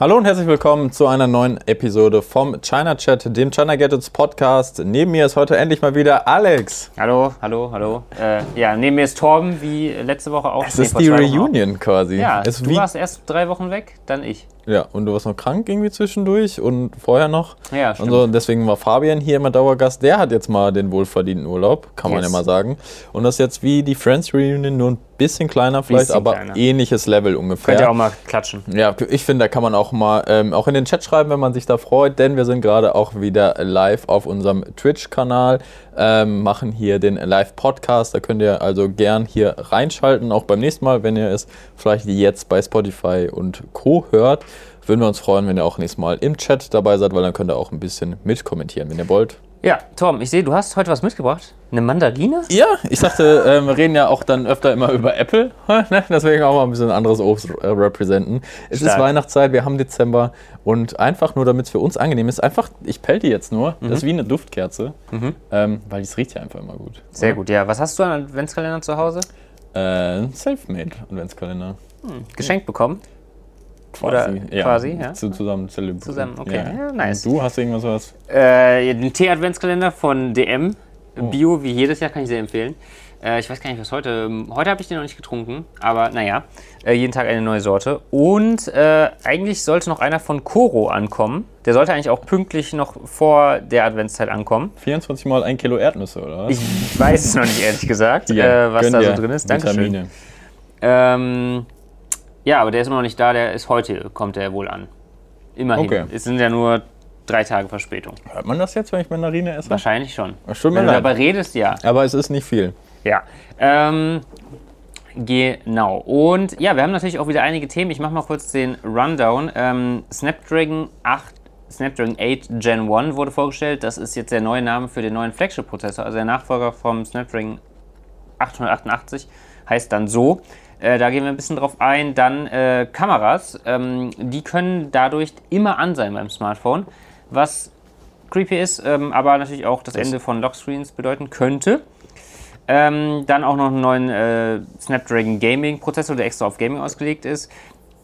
Hallo und herzlich willkommen zu einer neuen Episode vom China Chat, dem China Gadgets Podcast. Neben mir ist heute endlich mal wieder Alex. Hallo, hallo, hallo. Äh, ja, neben mir ist Torben, wie letzte Woche auch. Es ist die Reunion quasi. Ja, es du warst erst drei Wochen weg, dann ich. Ja, und du warst noch krank irgendwie zwischendurch und vorher noch. Ja, stimmt. Und so, deswegen war Fabian hier immer Dauergast. Der hat jetzt mal den wohlverdienten Urlaub, kann man ja mal sagen. Und das ist jetzt wie die Friends Reunion, nur ein bisschen kleiner vielleicht, bisschen aber kleiner. ähnliches Level ungefähr. Könnt ihr auch mal klatschen. Ja, ich finde, da kann man auch mal ähm, auch in den Chat schreiben, wenn man sich da freut, denn wir sind gerade auch wieder live auf unserem Twitch-Kanal, ähm, machen hier den Live-Podcast. Da könnt ihr also gern hier reinschalten, auch beim nächsten Mal, wenn ihr es vielleicht jetzt bei Spotify und Co. hört. Würden wir uns freuen, wenn ihr auch nächstes Mal im Chat dabei seid, weil dann könnt ihr auch ein bisschen mitkommentieren, wenn ihr wollt. Ja, Tom, ich sehe, du hast heute was mitgebracht. Eine Mandarine? Ja, ich dachte, äh, wir reden ja auch dann öfter immer über Apple. Ne? Deswegen auch mal ein bisschen anderes Obst äh, representen. Es Stark. ist Weihnachtszeit, wir haben Dezember und einfach nur, damit es für uns angenehm ist, einfach, ich pell die jetzt nur. Mhm. Das ist wie eine Duftkerze, mhm. ähm, weil es riecht ja einfach immer gut. Sehr oder? gut, ja. Was hast du an Adventskalender zu Hause? Äh, Selfmade Adventskalender. Hm. Geschenkt bekommen? Quasi, Oder ja. Quasi, ja. zusammen zelebrieren. Zusammen, okay. Ja. ja nice. Und du hast irgendwas was? Äh, den Tee-Adventskalender von DM. Oh. Bio, wie jedes Jahr, kann ich sehr empfehlen. Äh, ich weiß gar nicht, was heute. Ähm, heute habe ich den noch nicht getrunken, aber naja. Äh, jeden Tag eine neue Sorte. Und äh, eigentlich sollte noch einer von Koro ankommen. Der sollte eigentlich auch pünktlich noch vor der Adventszeit ankommen. 24 mal ein Kilo Erdnüsse, oder was? Ich weiß es noch nicht, ehrlich gesagt, äh, was da so drin ist. Dankeschön. Ähm, ja, aber der ist immer noch nicht da, der ist heute, kommt der wohl an. Immerhin. Okay. Es sind ja nur drei Tage Verspätung. Hört man das jetzt, wenn ich Mandarine esse? Wahrscheinlich schon. Stimmt wenn du dabei redest, ja. Aber es ist nicht viel. Ja. Ähm, genau. Und ja, wir haben natürlich auch wieder einige Themen. Ich mache mal kurz den Rundown. Ähm, Snapdragon 8 Snapdragon 8 Gen 1 wurde vorgestellt. Das ist jetzt der neue Name für den neuen Flagship-Prozessor, also der Nachfolger vom Snapdragon 888 heißt dann so. Äh, da gehen wir ein bisschen drauf ein. Dann äh, Kameras, ähm, die können dadurch immer an sein beim Smartphone, was creepy ist, ähm, aber natürlich auch das, Ende von Lockscreens bedeuten könnte. Ähm, dann auch noch einen neuen äh, Snapdragon Gaming Prozessor, der extra auf Gaming ausgelegt ist.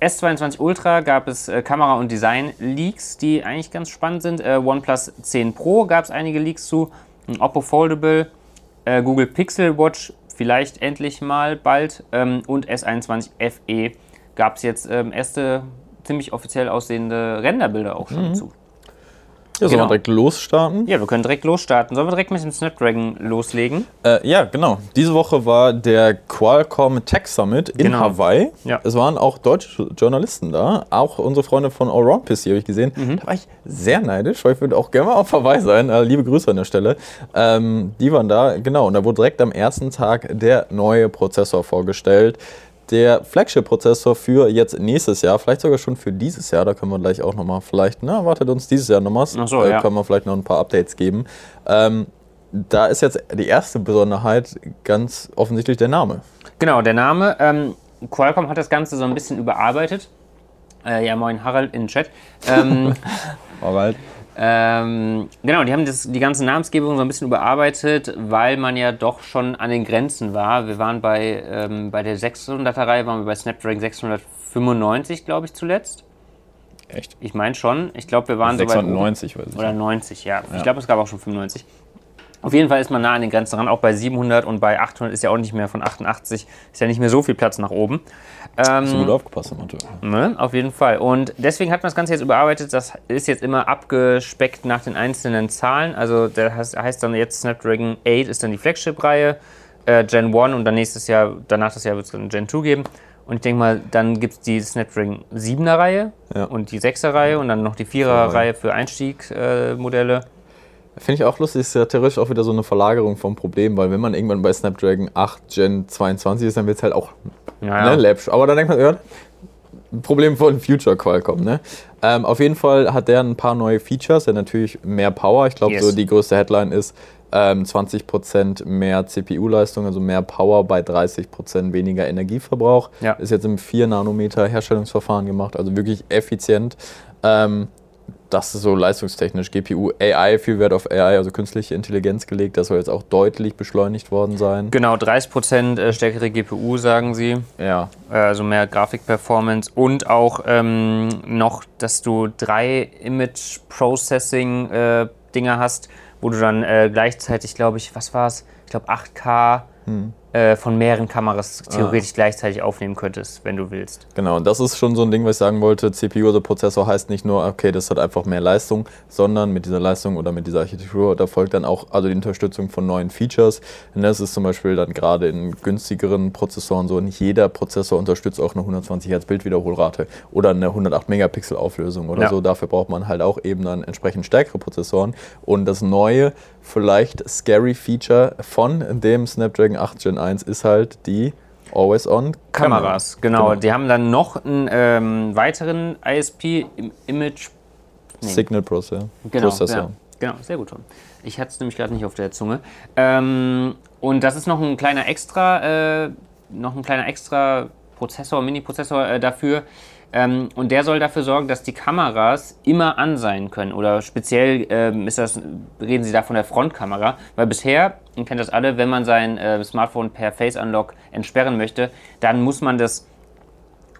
S22 Ultra gab es äh, Kamera- und Design-Leaks, die eigentlich ganz spannend sind. Äh, OnePlus 10 Pro gab es einige Leaks zu. Oppo Foldable, äh, Google Pixel Watch vielleicht endlich mal bald. Ähm, und S21 FE gab es jetzt ähm, erste ziemlich offiziell aussehende Renderbilder auch schon mhm. zu. Ja, sollen genau. wir direkt losstarten? Ja, wir können direkt losstarten. Sollen wir direkt mit dem Snapdragon loslegen? Äh, ja, genau. Diese Woche war der Qualcomm Tech Summit in genau. Hawaii. Ja. Es waren auch deutsche Journalisten da. Auch unsere Freunde von Allround PC habe ich gesehen. Mhm. Da war ich sehr neidisch, weil ich würde auch gerne mal auf Hawaii sein. Äh, liebe Grüße an der Stelle. Ähm, die waren da, genau. Und da wurde direkt am ersten Tag der neue Prozessor vorgestellt der Flagship-Prozessor für jetzt nächstes Jahr, vielleicht sogar schon für dieses Jahr, da können wir gleich auch nochmal vielleicht, na, wartet uns dieses Jahr nochmal, so, äh, ja. können wir vielleicht noch ein paar Updates geben. Ähm, da ist jetzt die erste Besonderheit ganz offensichtlich der Name. Genau, der Name. Ähm, Qualcomm hat das Ganze so ein bisschen überarbeitet. Äh, ja, moin Harald in den Chat. Ähm, Harald. Ähm, genau, die haben das, die ganze Namensgebung so ein bisschen überarbeitet, weil man ja doch schon an den Grenzen war. Wir waren bei, ähm, bei der 600er Reihe, waren wir bei Snapdragon 695, glaube ich, zuletzt. Echt? Ich meine schon. Ich glaube, wir waren 690, so bei, weiß ich. Oder 90, ja. ja. Ich glaube, es gab auch schon 95. Auf jeden Fall ist man nah an den Grenzen ran. Auch bei 700 und bei 800 ist ja auch nicht mehr von 88, ist ja nicht mehr so viel Platz nach oben. Ähm, so gut aufgepasst, Amateur. Ne, auf jeden Fall. Und deswegen hat man das Ganze jetzt überarbeitet. Das ist jetzt immer abgespeckt nach den einzelnen Zahlen. Also der heißt, heißt dann jetzt Snapdragon 8 ist dann die Flagship-Reihe, äh, Gen 1 und dann nächstes Jahr, danach das Jahr wird es dann Gen 2 geben. Und ich denke mal, dann gibt es die Snapdragon 7er Reihe ja. und die 6er Reihe und dann noch die 4er Reihe für Einstiegsmodelle. Äh, Finde ich auch lustig, ist ja theoretisch auch wieder so eine Verlagerung vom Problem, weil wenn man irgendwann bei Snapdragon 8 Gen 22 ist, dann wird es halt auch ja, ne, läppsch. Aber dann denkt man, ja, Problem von Future Qualcomm. Ne? Ähm, auf jeden Fall hat der ein paar neue Features, der natürlich mehr Power. Ich glaube, yes. so die größte Headline ist ähm, 20% mehr CPU-Leistung, also mehr Power bei 30% weniger Energieverbrauch. Ja. Ist jetzt im 4 Nanometer Herstellungsverfahren gemacht, also wirklich effizient. Ähm, das ist so leistungstechnisch. GPU, AI, viel Wert auf AI, also künstliche Intelligenz gelegt. Das soll jetzt auch deutlich beschleunigt worden sein. Genau, 30% äh, stärkere GPU, sagen sie. Ja. Äh, also mehr Grafikperformance und auch ähm, noch, dass du drei Image Processing äh, Dinger hast, wo du dann äh, gleichzeitig, glaube ich, was war es? Ich glaube 8K. Hm äh, von mehreren Kameras theoretisch ah. gleichzeitig aufnehmen könntest, wenn du willst. Genau, und das ist schon so ein Ding, was ich sagen wollte. CPU oder Prozessor heißt nicht nur, okay, das hat einfach mehr Leistung, sondern mit dieser Leistung oder mit dieser Architektur, da folgt dann auch also die Unterstützung von neuen Features. Und das ist zum Beispiel dann gerade in günstigeren Prozessoren so, nicht jeder Prozessor unterstützt auch eine 120 Hertz Bildwiederholrate oder eine 108 Megapixel Auflösung oder ja. so. Dafür braucht man halt auch eben dann entsprechend stärkere Prozessoren. Und das neue, vielleicht scary Feature von dem Snapdragon 8 Gen 1 1 ist halt die Always-On Kameras. Genau. genau. die haben dann noch einen ähm, weiteren ISP im Image nee. Signal Processor. Genau, Processor. Ja, genau, sehr gut. Ich hatte es nämlich gerade nicht auf der Zunge. Ähm, und das ist noch ein kleiner extra, äh, noch ein kleiner extra Prozessor, Mini-Prozessor äh, dafür, ähm, und der soll dafür sorgen, dass die Kameras immer an sein können. Oder speziell ähm, ist das, reden Sie da von der Frontkamera. Weil bisher, ihr kennt das alle, wenn man sein äh, Smartphone per Face Unlock entsperren möchte, dann muss man das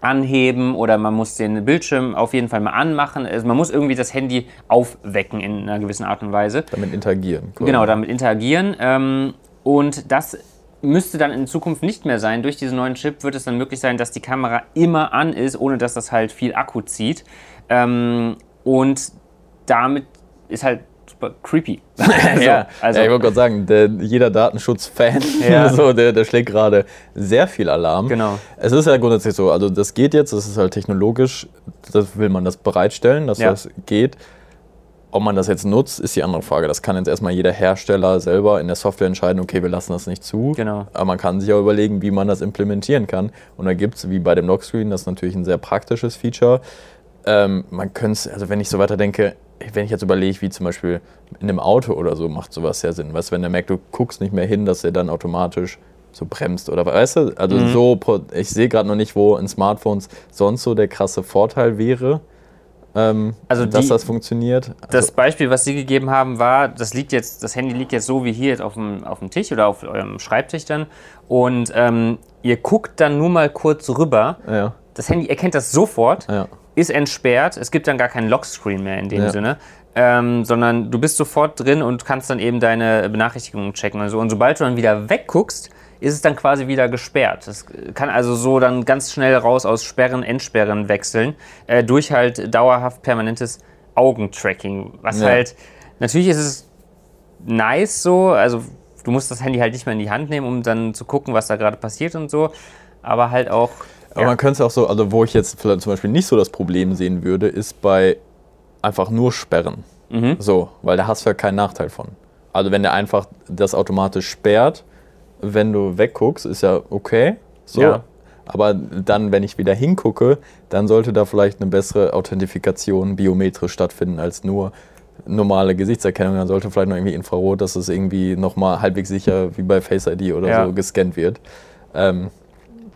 anheben oder man muss den Bildschirm auf jeden Fall mal anmachen. Also man muss irgendwie das Handy aufwecken in einer gewissen Art und Weise. Damit interagieren. Cool. Genau, damit interagieren. Ähm, und das müsste dann in Zukunft nicht mehr sein. Durch diesen neuen Chip wird es dann möglich sein, dass die Kamera immer an ist, ohne dass das halt viel Akku zieht. Ähm, und damit ist halt super creepy. so, ja, also, ja, ich wollte gerade sagen, der, jeder Datenschutz-Fan, ja. so, der, der schlägt gerade sehr viel Alarm. Genau. Es ist ja grundsätzlich so, also das geht jetzt, das ist halt technologisch, das will man das bereitstellen, dass ja. das geht. Ob man das jetzt nutzt, ist die andere Frage. Das kann jetzt erstmal jeder Hersteller selber in der Software entscheiden, okay, wir lassen das nicht zu. Genau. Aber man kann sich auch überlegen, wie man das implementieren kann. Und da gibt es, wie bei dem Lockscreen, das ist natürlich ein sehr praktisches Feature. Ähm, man könnte es, also wenn ich so weiter denke, wenn ich jetzt überlege, wie zum Beispiel in einem Auto oder so, macht sowas ja Sinn. Weißt du, wenn der merkt, du guckst nicht mehr hin, dass er dann automatisch so bremst oder weißt du? Also mhm. so, ich sehe gerade noch nicht, wo in Smartphones sonst so der krasse Vorteil wäre ähm, also dass die, das funktioniert. Also das Beispiel, was Sie gegeben haben, war, das liegt jetzt, das Handy liegt jetzt so wie hier jetzt auf dem, auf dem Tisch oder auf eurem Schreibtisch dann und ähm, ihr guckt dann nur mal kurz rüber. Ja. Das Handy erkennt das sofort, ja. ist entsperrt, es gibt dann gar keinen Lockscreen mehr in dem ja. Sinne. Ähm, sondern du bist sofort drin und kannst dann eben deine Benachrichtigungen checken und so. Und sobald du dann wieder wegguckst, ist es dann quasi wieder gesperrt. Das kann also so dann ganz schnell raus aus Sperren, Entsperren wechseln, äh, durch halt dauerhaft permanentes Augentracking. Was ja. halt, natürlich ist es nice so, also du musst das Handy halt nicht mehr in die Hand nehmen, um dann zu gucken, was da gerade passiert und so, aber halt auch. Aber ja. man könnte es auch so, also wo ich jetzt vielleicht zum Beispiel nicht so das Problem sehen würde, ist bei einfach nur Sperren. Mhm. So, weil da hast du ja keinen Nachteil von. Also wenn der einfach das automatisch sperrt, wenn du wegguckst, ist ja okay. So. Ja. Aber dann, wenn ich wieder hingucke, dann sollte da vielleicht eine bessere Authentifikation biometrisch stattfinden als nur normale Gesichtserkennung. Dann sollte vielleicht noch irgendwie Infrarot, dass es irgendwie nochmal halbwegs sicher wie bei Face ID oder ja. so gescannt wird. Ähm,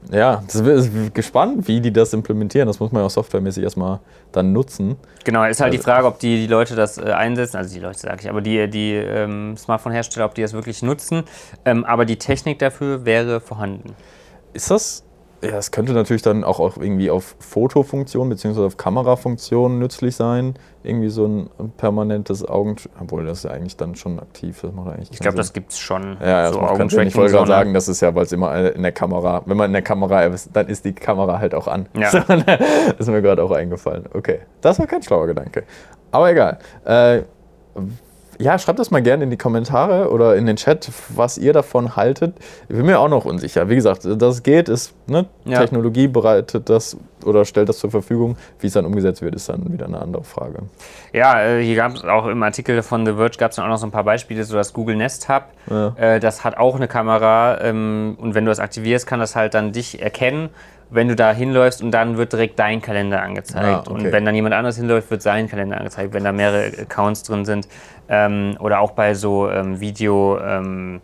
ja, das ist gespannt, wie die das implementieren. Das muss man ja auch softwaremäßig erstmal dann nutzen. Genau, ist halt also, die Frage, ob die, die Leute das äh, einsetzen, also die Leute sage ich, aber die, die ähm, Smartphone-Hersteller, ob die das wirklich nutzen. Ähm, aber die Technik dafür wäre vorhanden. Ist das ja, es könnte natürlich dann auch, auch irgendwie auf Fotofunktion bzw. auf Kamerafunktion nützlich sein. Irgendwie so ein permanentes Augen... Obwohl, das ist ja eigentlich dann schon aktiv. Das macht eigentlich ich glaube, das gibt es schon. Ja, das so macht Ich wollte gerade sagen, das ist ja, weil es immer in der Kamera... Wenn man in der Kamera ist, dann ist die Kamera halt auch an. Ja. das ist mir gerade auch eingefallen. Okay, das war kein schlauer Gedanke. Aber egal. Äh, ja, schreibt das mal gerne in die Kommentare oder in den Chat, was ihr davon haltet. Ich bin mir auch noch unsicher. Wie gesagt, das geht, ist ne, ja. Technologie bereitet das oder stellt das zur Verfügung. Wie es dann umgesetzt wird, ist dann wieder eine andere Frage. Ja, äh, hier gab es auch im Artikel von The Verge gab es dann auch noch so ein paar Beispiele, so das Google Nest Hub. Ja. Äh, das hat auch eine Kamera ähm, und wenn du das aktivierst, kann das halt dann dich erkennen wenn du da hinläufst und dann wird direkt dein Kalender angezeigt. Ah, okay. Und wenn dann jemand anderes hinläuft, wird sein Kalender angezeigt, wenn da mehrere Accounts drin sind. Ähm, oder auch bei so ähm, Videokameras ähm,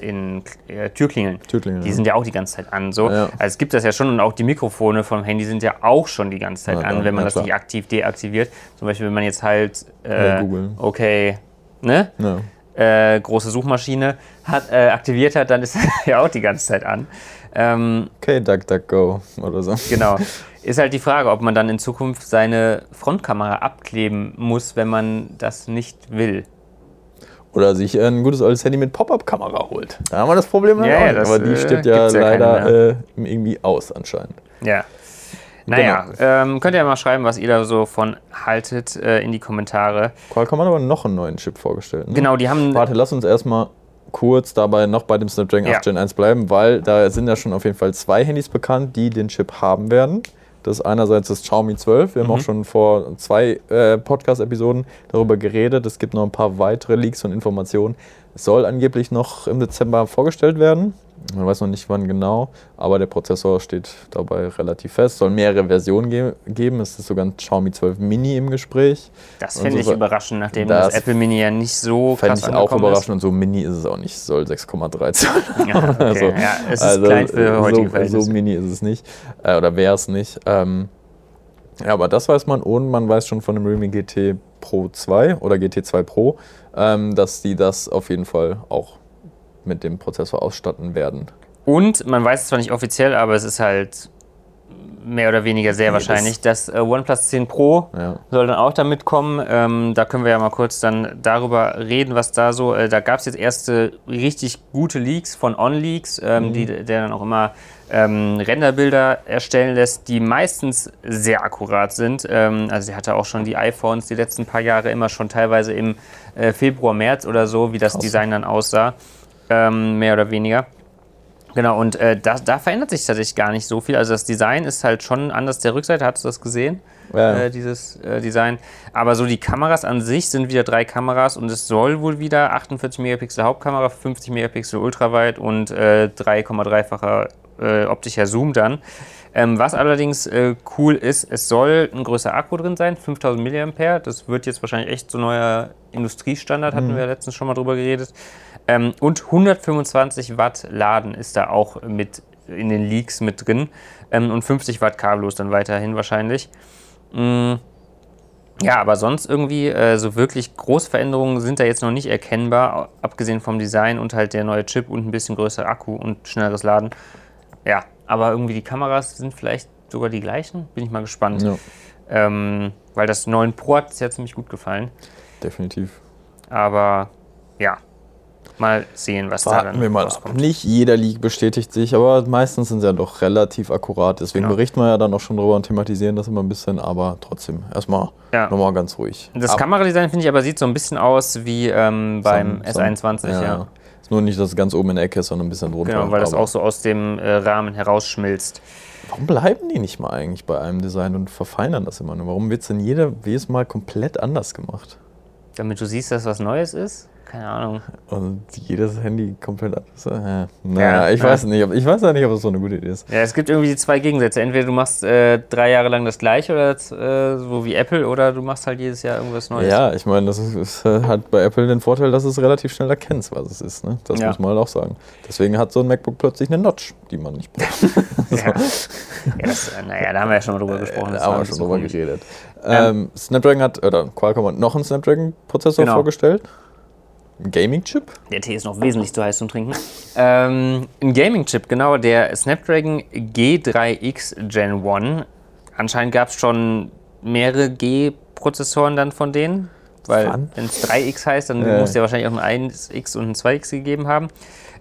in äh, Türklingeln. Türklingeln. Die ja. sind ja auch die ganze Zeit an. So. Ja. Also es gibt das ja schon und auch die Mikrofone vom Handy sind ja auch schon die ganze Zeit ja, an, wenn man das nicht aktiv deaktiviert. Zum Beispiel, wenn man jetzt halt äh, okay, ne? Äh, große Suchmaschine hat, äh, aktiviert hat, dann ist ja auch die ganze Zeit an. Ähm, okay, DuckDuckGo oder so. Genau. Ist halt die Frage, ob man dann in Zukunft seine Frontkamera abkleben muss, wenn man das nicht will. Oder sich ein gutes altes Handy mit Pop-Up-Kamera holt. Da haben wir das Problem ja, ja das, Aber die äh, steht ja leider äh, irgendwie aus anscheinend. Ja. Naja, genau. ähm, könnt ihr ja mal schreiben, was ihr da so von haltet äh, in die Kommentare. Qualcomm hat aber noch einen neuen Chip vorgestellt. Ne? Genau, die haben. Warte, lass uns erstmal kurz dabei noch bei dem Snapdragon 8 ja. Gen 1 bleiben, weil da sind ja schon auf jeden Fall zwei Handys bekannt, die den Chip haben werden. Das ist einerseits das Xiaomi 12. Wir mhm. haben auch schon vor zwei äh, Podcast-Episoden darüber geredet. Es gibt noch ein paar weitere Leaks und Informationen. Es soll angeblich noch im Dezember vorgestellt werden. Man weiß noch nicht wann genau, aber der Prozessor steht dabei relativ fest. Es soll mehrere Versionen ge geben. Es ist sogar ein Xiaomi 12 Mini im Gespräch. Das finde so, ich überraschend, nachdem das, das, Apple Mini ja nicht so krass Fände ich auch überraschend ist. und so Mini ist es auch nicht. Soll 6,3 sein. Ja, okay. also, ja, es ist also klein für heutige so, so mini ist es nicht. Äh, oder wäre es nicht. Ähm, ja, aber das weiß man und man weiß schon von dem Realme GT Pro 2 oder GT 2 Pro, ähm, dass die das auf jeden Fall auch mit dem Prozessor ausstatten werden. Und man weiß es zwar nicht offiziell, aber es ist halt mehr oder weniger sehr nee, wahrscheinlich. Das, das äh, OnePlus 10 Pro ja. soll dann auch damit kommen. Ähm, da können wir ja mal kurz dann darüber reden, was da so. Äh, da gab es jetzt erste richtig gute Leaks von OnLeaks, ähm, mhm. die, der dann auch immer ähm, Renderbilder erstellen lässt, die meistens sehr akkurat sind. Ähm, also sie hatte auch schon die iPhones die letzten paar Jahre immer schon teilweise im äh, Februar, März oder so, wie das. Design dann aussah. Ähm, mehr oder weniger. Genau, und äh, da, da, verändert sich tatsächlich gar nicht so viel. Also das Design ist halt schon anders der Rückseite, hast du das gesehen? Ja. Äh, dieses äh, Design. Aber so die Kameras an sich sind wieder drei Kameras und es soll wohl wieder 48 Megapixel Hauptkamera, 50 Megapixel Ultraweit und 3,3-facher äh, äh, optischer Zoom dann. Ähm, was allerdings äh, cool ist, es soll ein größer Akku drin sein, 5000 mAh. Das wird jetzt wahrscheinlich echt so neuer Industriestandard, hatten mhm. wir letztens schon mal drüber geredet. Ähm, und 125 Watt Laden ist da auch mit in den Leaks mit drin. Ähm, und 50 Watt kabellos dann weiterhin wahrscheinlich. Mhm. Ja, aber sonst irgendwie äh, so wirklich Großveränderungen sind da jetzt noch nicht erkennbar, abgesehen vom Design und halt der neue Chip und ein bisschen größerer Akku und schnelleres Laden. Ja, aber irgendwie die Kameras sind vielleicht sogar die gleichen. Bin ich mal gespannt. Ja. Ähm, weil das 9 Pro hat es ja ziemlich gut gefallen. Definitiv. Aber ja, mal sehen, was Warten da dann wir mal rauskommt. Ab. Nicht jeder Leak bestätigt sich, aber meistens sind sie ja doch relativ akkurat. Deswegen genau. berichten wir ja dann auch schon drüber und thematisieren das immer ein bisschen, aber trotzdem erstmal ja. nochmal ganz ruhig. Das ab. Kameradesign finde ich aber sieht so ein bisschen aus wie ähm, beim Sam, S21. Sam, ja. ja. Ist nur nicht, dass es ganz oben in der Ecke ist, sondern ein bisschen drunter. Genau, weil das auch so aus dem äh, Rahmen herausschmilzt. Warum bleiben die nicht mal eigentlich bei einem Design und verfeinern das immer nur? Warum wird es denn jeder, jedes Mal komplett anders gemacht? Damit du siehst, dass was Neues ist? Keine Ahnung. Und jedes Handy komplett anders. Ja. Naja, ja, ich ja. weiß nicht. Ich weiß ja nicht, ob das so eine gute Idee ist. Ja, es gibt irgendwie die zwei Gegensätze. Entweder du machst äh, drei Jahre lang das gleiche oder äh, so wie Apple oder du machst halt jedes Jahr irgendwas Neues. Ja, ich meine, das ist, ist, äh, hat bei Apple den Vorteil, dass es relativ schnell erkennst, was es ist. Ne? Das muss man halt auch sagen. Deswegen hat so ein MacBook plötzlich eine Notch, die man nicht braucht. so. ja. das, äh, naja, da haben wir ja schon mal drüber gesprochen. Da haben wir schon drüber geredet. Ähm, ähm, Snapdragon hat, oder Qualcomm hat noch einen Snapdragon-Prozessor genau. vorgestellt. Ein Gaming-Chip? Der Tee ist noch wesentlich zu heiß zum Trinken. ähm, ein Gaming-Chip, genau, der Snapdragon G3X Gen 1. Anscheinend gab es schon mehrere G-Prozessoren dann von denen. Weil wenn es 3X heißt, dann äh. muss der wahrscheinlich auch ein 1X und ein 2X gegeben haben.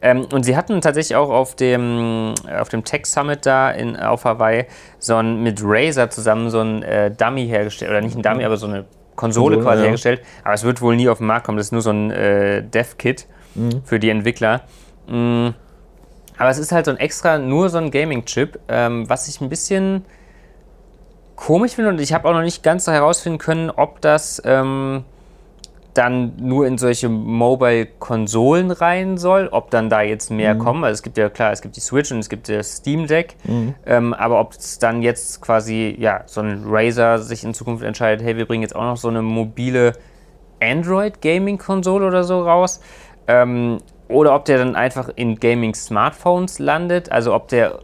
Ähm, und sie hatten tatsächlich auch auf dem, auf dem Tech Summit da in, auf Hawaii so ein, mit Razer zusammen so ein äh, Dummy hergestellt. Oder nicht ein Dummy, aber so eine Konsole, quasi ja. hergestellt. Aber es wird wohl nie auf den Markt kommen. Das ist nur so ein äh, Dev-Kit mhm. für die Entwickler. Mhm. Aber es ist halt so ein extra, nur so ein Gaming-Chip, ähm, was ich ein bisschen komisch finde und ich habe auch noch nicht ganz herausfinden können, ob das ähm, dann nur in solche Mobile-Konsolen rein soll, ob dann da jetzt mehr mhm. kommen. Also es gibt ja klar, es gibt die Switch und es gibt das Steam Deck, mhm. ähm, aber ob es dann jetzt quasi, ja, so ein Razer sich in Zukunft entscheidet, hey, wir bringen jetzt auch noch so eine mobile Android-Gaming-Konsole oder so raus, ähm, oder ob der dann einfach in Gaming-Smartphones landet, also ob der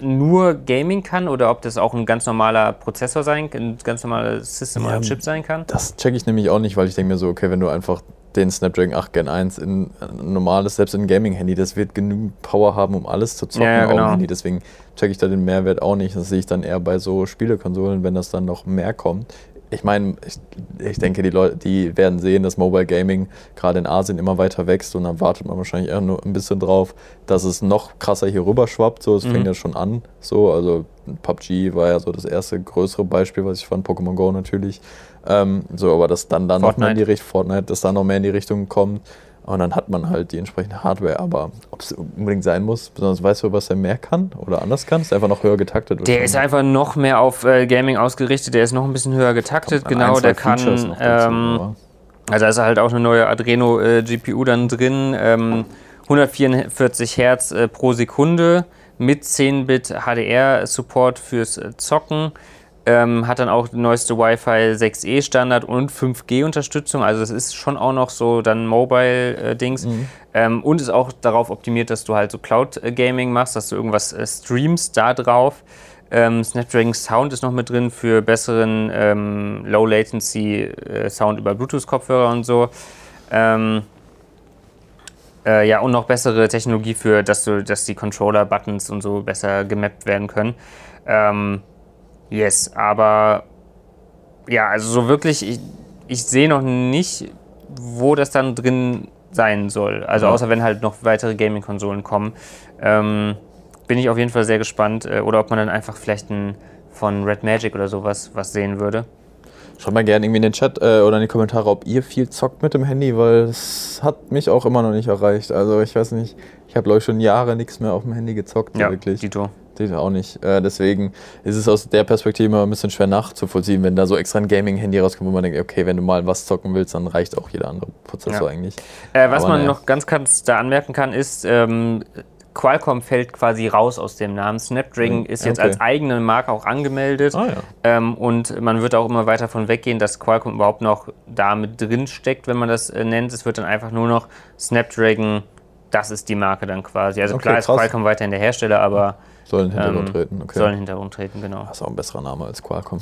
nur Gaming kann oder ob das auch ein ganz normaler Prozessor sein kann, ein ganz normales System ja, oder Chip sein kann? Das checke ich nämlich auch nicht, weil ich denke mir so, okay, wenn du einfach den Snapdragon 8 Gen 1 in ein normales, selbst in ein Gaming-Handy, das wird genügend Power haben, um alles zu zocken ja, ja, genau. Handy. Deswegen checke ich da den Mehrwert auch nicht. Das sehe ich dann eher bei so Spielekonsolen, wenn das dann noch mehr kommt ich meine, ich, ich, denke, die Leute, die werden sehen, dass Mobile Gaming gerade in Asien immer weiter wächst und dann wartet man wahrscheinlich eher nur ein bisschen drauf, dass es noch krasser hier rüber schwappt. So, es mhm. fängt ja schon an. So, also PUBG war ja so das erste größere Beispiel, was ich fand, Pokémon Go natürlich. Ähm, so, aber dass dann, dann noch mehr in die Richtung, Fortnite, dass dann noch mehr in die Richtung kommt. Und dann hat man halt die entsprechende Hardware. Aber ob es unbedingt sein muss, besonders weißt du, was er mehr kann oder anders kann? Ist einfach noch höher getaktet? Der ist einfach noch mehr auf äh, Gaming ausgerichtet. Der ist noch ein bisschen höher getaktet. Genau, ein, der kann. Ähm, also da ist halt auch eine neue Adreno äh, GPU dann drin. Ähm, 144 Hertz äh, pro Sekunde mit 10-Bit HDR-Support fürs äh, Zocken. Ähm, hat dann auch die neueste Wi-Fi 6E Standard und 5G-Unterstützung. Also es ist schon auch noch so dann Mobile-Dings. Äh, mhm. ähm, und ist auch darauf optimiert, dass du halt so Cloud-Gaming machst, dass du irgendwas äh, streamst da drauf. Ähm, Snapdragon Sound ist noch mit drin für besseren ähm, Low-Latency-Sound äh, über Bluetooth-Kopfhörer und so. Ähm, äh, ja, und noch bessere Technologie für, dass, du, dass die Controller-Buttons und so besser gemappt werden können. Ähm, Yes, aber ja, also so wirklich, ich, ich sehe noch nicht, wo das dann drin sein soll. Also ja. außer wenn halt noch weitere Gaming-Konsolen kommen. Ähm, bin ich auf jeden Fall sehr gespannt. Äh, oder ob man dann einfach vielleicht ein, von Red Magic oder sowas was sehen würde. Schaut mal gerne irgendwie in den Chat äh, oder in die Kommentare, ob ihr viel zockt mit dem Handy, weil es hat mich auch immer noch nicht erreicht. Also ich weiß nicht, ich habe glaube ich schon Jahre nichts mehr auf dem Handy gezockt. Ja, wirklich. Dito. Dito auch nicht. Äh, deswegen ist es aus der Perspektive immer ein bisschen schwer nachzuvollziehen, wenn da so extra ein Gaming-Handy rauskommt, wo man denkt, okay, wenn du mal was zocken willst, dann reicht auch jeder andere Prozessor ja. eigentlich. Äh, was Aber man naja. noch ganz kurz da anmerken kann, ist, ähm, Qualcomm fällt quasi raus aus dem Namen. Snapdragon ist jetzt okay. als eigene Marke auch angemeldet. Ah, ja. ähm, und man wird auch immer weiter davon weggehen, dass Qualcomm überhaupt noch da mit drin steckt, wenn man das äh, nennt. Es wird dann einfach nur noch Snapdragon, das ist die Marke dann quasi. Also okay, klar ist krass. Qualcomm weiterhin der Hersteller, aber. Soll in Hintergrund ähm, treten, okay. Soll in Hintergrund treten, genau. Das ist auch ein besserer Name als Qualcomm.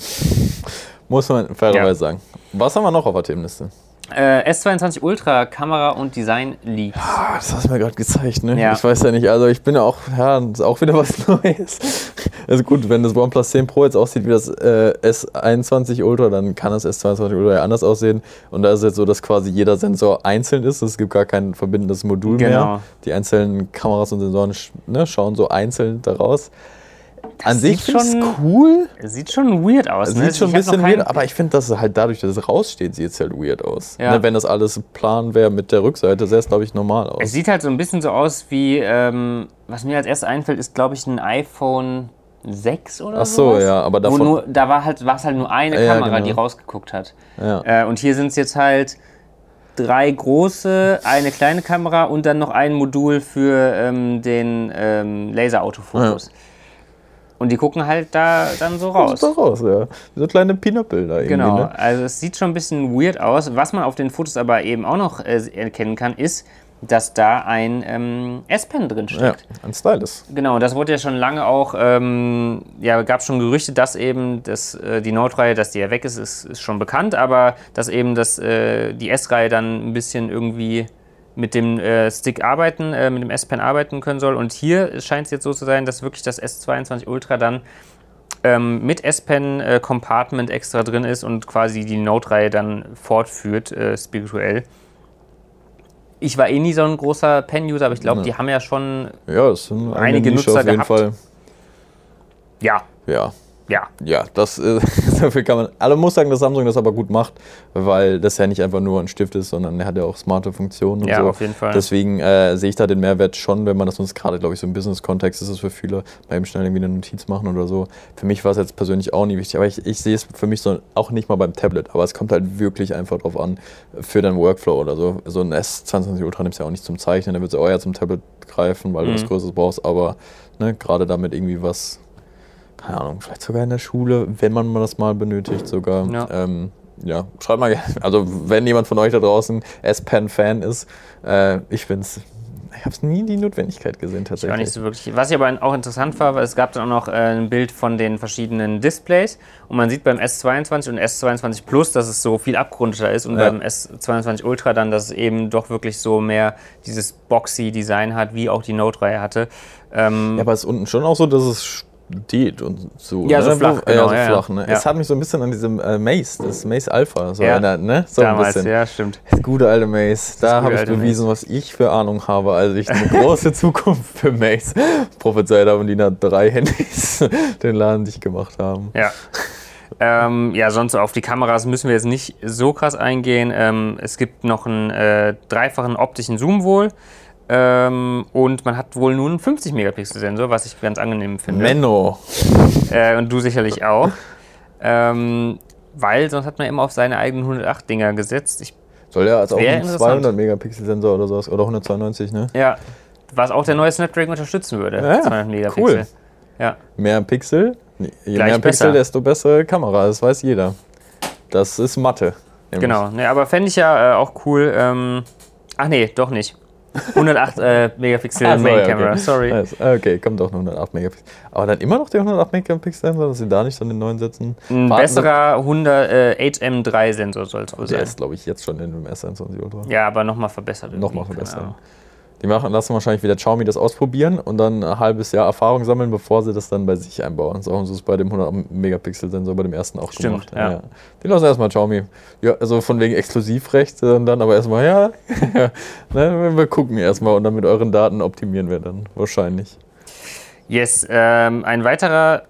Muss man fairerweise ja. sagen. Was haben wir noch auf der Themenliste? Äh, S22 Ultra Kamera und Design Leaks. Ja, das hast du mir gerade gezeigt, ne? Ja. Ich weiß ja nicht, also ich bin ja auch, ja, das ist auch wieder was Neues. Also gut, wenn das OnePlus 10 Pro jetzt aussieht wie das äh, S21 Ultra, dann kann das S22 Ultra ja anders aussehen. Und da ist jetzt so, dass quasi jeder Sensor einzeln ist. Es gibt gar kein verbindendes Modul genau. mehr. Die einzelnen Kameras und Sensoren ne, schauen so einzeln daraus. Das An sich schon cool. Sieht schon weird aus. Ne? Sieht schon ein bisschen weird, aber ich finde, dass es halt dadurch, dass es raussteht, sieht es halt weird aus. Ja. Ne, wenn das alles plan wäre mit der Rückseite, sähe es, glaube ich, normal aus. Es sieht halt so ein bisschen so aus wie, ähm, was mir als erstes einfällt, ist, glaube ich, ein iPhone 6 oder so. Ach so, sowas, ja, aber davon. Nur, da war halt, es halt nur eine ja, Kamera, genau. die rausgeguckt hat. Ja. Äh, und hier sind es jetzt halt drei große, eine kleine Kamera und dann noch ein Modul für ähm, den ähm, Laserautofokus. Ja. Und die gucken halt da dann so raus. Da raus, ja. So kleine Peanut-Bilder irgendwie. Genau, ne? also es sieht schon ein bisschen weird aus. Was man auf den Fotos aber eben auch noch äh, erkennen kann, ist, dass da ein ähm, S-Pen drin steckt. Ja, ein Stylus. Genau, das wurde ja schon lange auch, ähm, ja, gab schon Gerüchte, dass eben das, äh, die Note-Reihe, dass die ja weg ist, ist, ist schon bekannt, aber dass eben das, äh, die S-Reihe dann ein bisschen irgendwie mit dem äh, Stick arbeiten, äh, mit dem S-Pen arbeiten können soll. Und hier scheint es jetzt so zu sein, dass wirklich das S22 Ultra dann ähm, mit S-Pen äh, Compartment extra drin ist und quasi die Note-Reihe dann fortführt, äh, spirituell. Ich war eh nie so ein großer Pen-User, aber ich glaube, ja. die haben ja schon ja, einige Nutzer auf jeden gehabt. Fall. Ja. Ja. Ja. Ja, das äh, dafür kann man. Also muss sagen, dass Samsung das aber gut macht, weil das ja nicht einfach nur ein Stift ist, sondern er hat ja auch smarte Funktionen und ja, so. auf jeden Fall. Deswegen äh, sehe ich da den Mehrwert schon, wenn man das uns gerade, glaube ich, so im Business-Kontext ist es für viele, mal eben schnell irgendwie eine Notiz machen oder so. Für mich war es jetzt persönlich auch nie wichtig, aber ich, ich sehe es für mich so auch nicht mal beim Tablet, aber es kommt halt wirklich einfach drauf an, für deinen Workflow oder so. So ein S22 Ultra nimmst du ja auch nicht zum Zeichnen, dann wird es auch eher zum Tablet greifen, weil mhm. du was Größeres brauchst, aber ne, gerade damit irgendwie was keine Ahnung, vielleicht sogar in der Schule, wenn man das mal benötigt sogar. Ja. Ähm, ja, schreibt mal, also wenn jemand von euch da draußen S-Pen-Fan ist, äh, ich bin's. Ich habe es nie die Notwendigkeit gesehen tatsächlich. Ich war nicht so wirklich. Was ich aber auch interessant war, weil es gab dann auch noch äh, ein Bild von den verschiedenen Displays und man sieht beim S22 und S22 Plus, dass es so viel abgerundeter ist und ja. beim S22 Ultra dann, dass es eben doch wirklich so mehr dieses boxy Design hat, wie auch die Note-Reihe hatte. Ähm, ja, aber es ist unten schon auch so, dass es steht und so. Ja, ne? so flach. Genau, ja, so flach ne? ja. Es hat mich so ein bisschen an diesem äh, Mace, das Mace Alpha, so ja. erinnert, ne? So Damals, ein bisschen. ja, stimmt. Das gute alte Mace. Da habe ich bewiesen, Mace. was ich für Ahnung habe, als ich eine große Zukunft für Mace prophezeit habe und die nach drei Handys den Laden dicht gemacht haben. Ja. Ähm, ja, sonst auf die Kameras müssen wir jetzt nicht so krass eingehen. Ähm, es gibt noch einen äh, dreifachen optischen Zoom wohl. Ähm, und man hat wohl nur einen 50-Megapixel-Sensor, was ich ganz angenehm finde. Menno. Äh, und du sicherlich auch. Ähm, weil sonst hat man immer auf seine eigenen 108-Dinger gesetzt. Ich, Soll ja als auch ein 200-Megapixel-Sensor oder sowas, oder 192, ne? Ja, was auch der neue Snapdragon unterstützen würde. Ja, 200 Megapixel. Cool. Ja. Mehr Pixel, je Gleich mehr Pixel, besser. desto bessere Kamera, das weiß jeder. Das ist Mathe. Nämlich. Genau, ne, aber fände ich ja äh, auch cool. Ähm, ach nee, doch nicht. 108 äh, Megapixel ah, Main Camera, okay. sorry. Nice. Okay, kommt doch 108 Megapixel. Aber dann immer noch die 108 Megapixel Sensor, dass sie da nicht dann den neuen setzen. Ein Warten besserer 100 äh, HM3 Sensor soll es wohl sein. Der ist, glaube ich, jetzt schon in dem S21 Ultra. Ja, aber nochmal verbessert. Nochmal verbessert. Genau. Die machen, lassen wahrscheinlich wieder Xiaomi das ausprobieren und dann ein halbes Jahr Erfahrung sammeln, bevor sie das dann bei sich einbauen. So haben sie es bei dem 100 Megapixel Sensor bei dem ersten auch Stimmt, gemacht. Ja. Ja. Die lassen erstmal Xiaomi. Ja, also von wegen Exklusivrecht und dann aber erstmal, ja, ne, wir gucken erstmal und dann mit euren Daten optimieren wir dann wahrscheinlich. Yes, ähm, ein weiterer,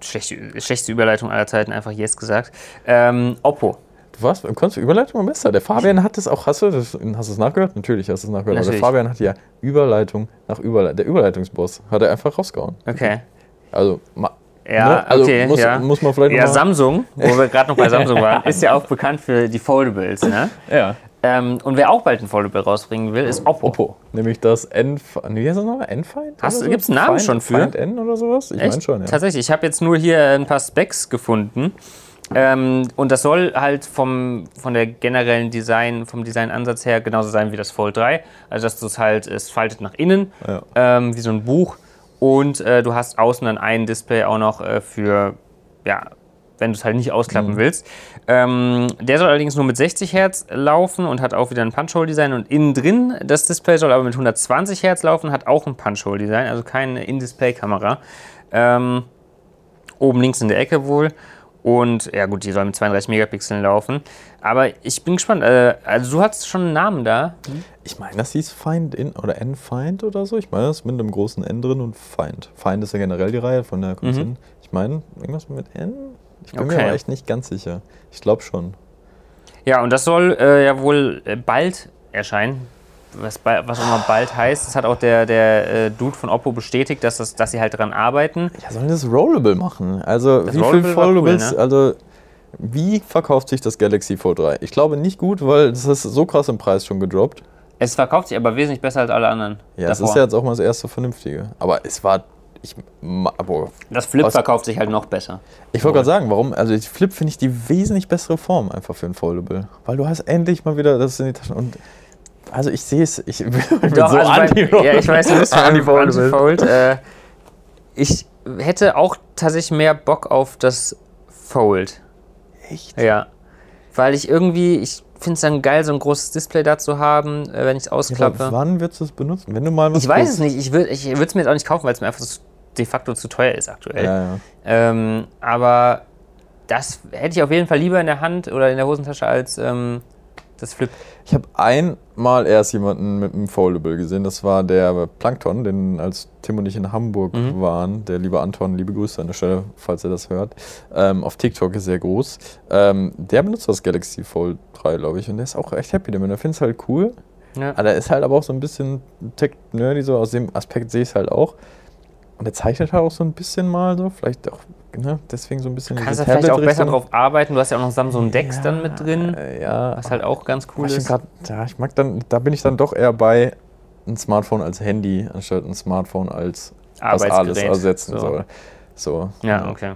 schlechte, schlechteste Überleitung aller Zeiten, einfach Yes gesagt, ähm, Oppo. Was? Konntest du Überleitung mal besser? Der Fabian hat es auch, hast du das, hast du es nachgehört? Natürlich hast du es nachgehört. Natürlich. Aber der Fabian hat ja Überleitung nach Überleitung. Der Überleitungsboss hat er einfach rausgehauen. Okay. Also, ja, ne? also okay, muss, ja. muss man vielleicht Ja, Samsung, wo wir gerade noch bei Samsung waren, ist ja auch bekannt für die Foldables, ne? Ja. Ähm, und wer auch bald ein Foldable rausbringen will, ist Oppo. Oppo. Nämlich das N. Wie heißt das nochmal? N-Find? So? Gibt es einen Namen Find, schon für? Find N oder sowas? Ich meine schon, ja. Tatsächlich. Ich habe jetzt nur hier ein paar Specs gefunden. Ähm, und das soll halt vom, von der generellen Design, vom Designansatz her genauso sein wie das Fold 3. Also dass das halt, es faltet nach innen, ja. ähm, wie so ein Buch. Und äh, du hast außen dann ein Display auch noch äh, für, ja, wenn du es halt nicht ausklappen mhm. willst. Ähm, der soll allerdings nur mit 60 Hertz laufen und hat auch wieder ein Punch-Hole-Design. Und innen drin, das Display soll aber mit 120 Hertz laufen, hat auch ein Punch-Hole-Design, also keine In-Display-Kamera. Ähm, oben links in der Ecke wohl. Und ja gut, die soll mit 32 Megapixeln laufen. Aber ich bin gespannt. Äh, also du hast schon einen Namen da. Ich meine, das hieß Find in oder N-Find oder so. Ich meine, das ist mit einem großen N drin und Find. Find ist ja generell die Reihe von der mhm. Ich meine, irgendwas mit N? Ich bin okay. mir aber echt nicht ganz sicher. Ich glaube schon. Ja, und das soll äh, ja wohl äh, bald erscheinen was, was auch immer bald heißt. Das hat auch der, der äh, Dude von Oppo bestätigt, dass, das, dass sie halt dran arbeiten. Ja, sollen das Rollable machen? Also, das wie viele Foldables, cool, ne? also wie verkauft sich das Galaxy Fold 3? Ich glaube nicht gut, weil das ist so krass im Preis schon gedroppt. Es verkauft sich aber wesentlich besser als alle anderen. Ja, davor. es ist ja jetzt auch mal das erste Vernünftige. Aber es war. Ich, boah, das Flip was, verkauft sich halt noch besser. Ich wollte gerade sagen, warum? Also, Flip finde ich die wesentlich bessere Form einfach für ein Foldable. Weil du hast endlich mal wieder das in die Taschen. Und also ich sehe es, ich bin Doch, so also anti bei, Ja, ich weiß, du bist anti-Fold. Anti äh, ich hätte auch tatsächlich mehr Bock auf das Fold. Echt? Ja. Weil ich irgendwie, ich finde es dann geil, so ein großes Display da zu haben, äh, wenn ich es ausklappe. Ja, wann würdest du es benutzen? Wenn du mal was Ich weiß es nicht. Ich würde es mir jetzt auch nicht kaufen, weil es mir einfach de facto zu teuer ist aktuell. Ja, ja. Ähm, aber das hätte ich auf jeden Fall lieber in der Hand oder in der Hosentasche als ähm, das Flip. Ich habe einmal erst jemanden mit einem Foldable gesehen. Das war der Plankton, den als Tim und ich in Hamburg mhm. waren. Der liebe Anton, liebe Grüße an der Stelle, falls er das hört. Ähm, auf TikTok ist sehr groß. Ähm, der benutzt das Galaxy Fold 3, glaube ich. Und der ist auch echt happy damit. Er findet es halt cool. Ja. Aber der ist halt aber auch so ein bisschen tech-nerdy, so aus dem Aspekt sehe ich es halt auch. Und er zeichnet halt auch so ein bisschen mal so, vielleicht auch ne, deswegen so ein bisschen. Du kannst da vielleicht auch besser drauf arbeiten. Du hast ja auch noch Samsung Dex ja, dann mit drin. Ja. Was halt auch ganz cool ist. Grad, ja, ich mag dann, da bin ich dann doch eher bei ein Smartphone als Handy, anstatt ein Smartphone als was alles ersetzen so. soll. So. Ja, okay.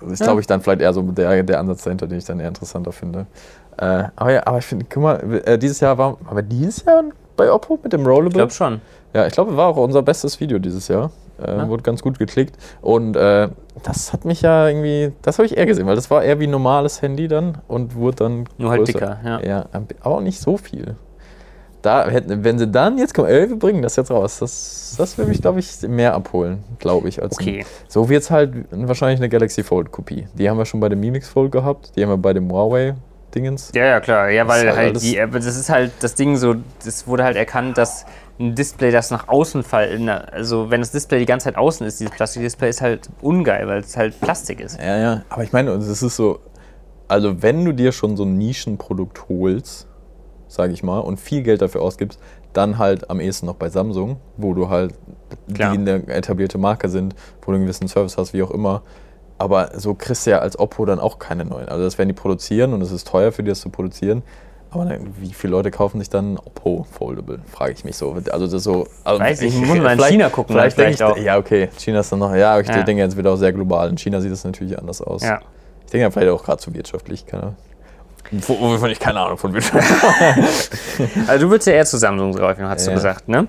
Das ist, glaube ich, dann vielleicht eher so der, der Ansatz dahinter, den ich dann eher interessanter finde. Äh, aber ja, aber ich finde, guck mal, äh, dieses Jahr war, aber dieses Jahr bei Oppo mit dem Rollable? Ich glaube schon. Ja, ich glaube, war auch unser bestes Video dieses Jahr. Äh, ja. Wurde ganz gut geklickt. Und äh, das hat mich ja irgendwie, das habe ich eher gesehen, weil das war eher wie ein normales Handy dann und wurde dann. Nur halt größer. halt dicker, ja. Ja, aber auch nicht so viel. Da wenn sie dann jetzt kommen, ey, wir bringen das jetzt raus, das, das würde mich, glaube ich, mehr abholen, glaube ich. Als okay. Ein, so wird es halt wahrscheinlich eine Galaxy Fold-Kopie. Die haben wir schon bei dem Mimix Fold gehabt, die haben wir bei dem Huawei Dingens. Ja, ja, klar. Ja, weil halt, halt die, das ist halt das Ding so, das wurde halt erkannt, dass ein Display, das nach außen fällt, also wenn das Display die ganze Zeit außen ist, dieses Plastikdisplay ist halt ungeil, weil es halt Plastik ist. Ja, ja. Aber ich meine, es ist so, also wenn du dir schon so ein Nischenprodukt holst, sage ich mal, und viel Geld dafür ausgibst, dann halt am ehesten noch bei Samsung, wo du halt Klar. die eine etablierte Marke sind, wo du einen gewissen Service hast, wie auch immer. Aber so kriegst du ja als Oppo dann auch keine neuen. Also das werden die produzieren und es ist teuer für die, das zu produzieren. Aber dann, wie viele Leute kaufen sich dann Oppo Foldable? Frage ich mich so. Also das ist so. Also Weiß ich, ich muss mal in China gucken. Vielleicht, vielleicht denke ich, auch. ja okay, China ist dann noch. Ja, ich ja. denke jetzt wieder auch sehr global. In China sieht das natürlich anders aus. Ja. Ich denke ja vielleicht auch gerade zu wirtschaftlich. Keine Wovon ich keine Ahnung von Wirtschaft. also du würdest ja eher zu Samsung greifen, hast ja. du gesagt, ne?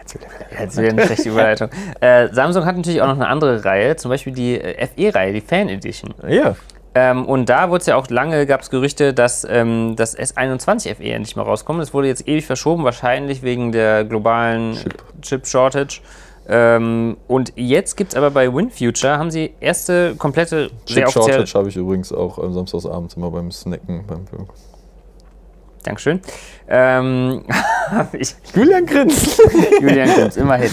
Jetzt wieder, Jetzt wieder eine schlechte Überleitung. Äh, Samsung hat natürlich auch noch eine andere Reihe, zum Beispiel die äh, FE-Reihe, die Fan Edition. Ja. Ähm, und da wurde es ja auch lange, gab es Gerüchte, dass ähm, das S21 FE endlich mal rauskommt. Das wurde jetzt ewig verschoben, wahrscheinlich wegen der globalen Chip-Shortage. Chip ähm, und jetzt gibt es aber bei WinFuture, haben sie erste komplette Chip-Shortage habe ich übrigens auch am Samstagsabend immer beim Snacken. Beim Dankeschön. Ähm, ich, Julian Grins. Julian Grins, immerhin.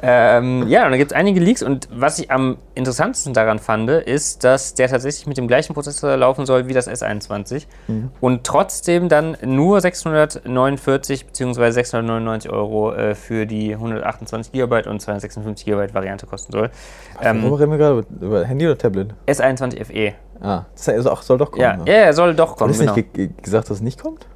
Ähm, ja, und da gibt es einige Leaks und was ich am interessantesten daran fand, ist, dass der tatsächlich mit dem gleichen Prozessor laufen soll wie das S21 mhm. und trotzdem dann nur 649 bzw. 699 Euro äh, für die 128 GB und 256 GB Variante kosten soll. Ähm, Worüber reden wir gerade? Über Handy oder Tablet? S21 FE. Ah, das soll doch kommen. Ja, ne? ja, soll doch kommen. Hast du nicht genau. gesagt, dass es nicht kommt?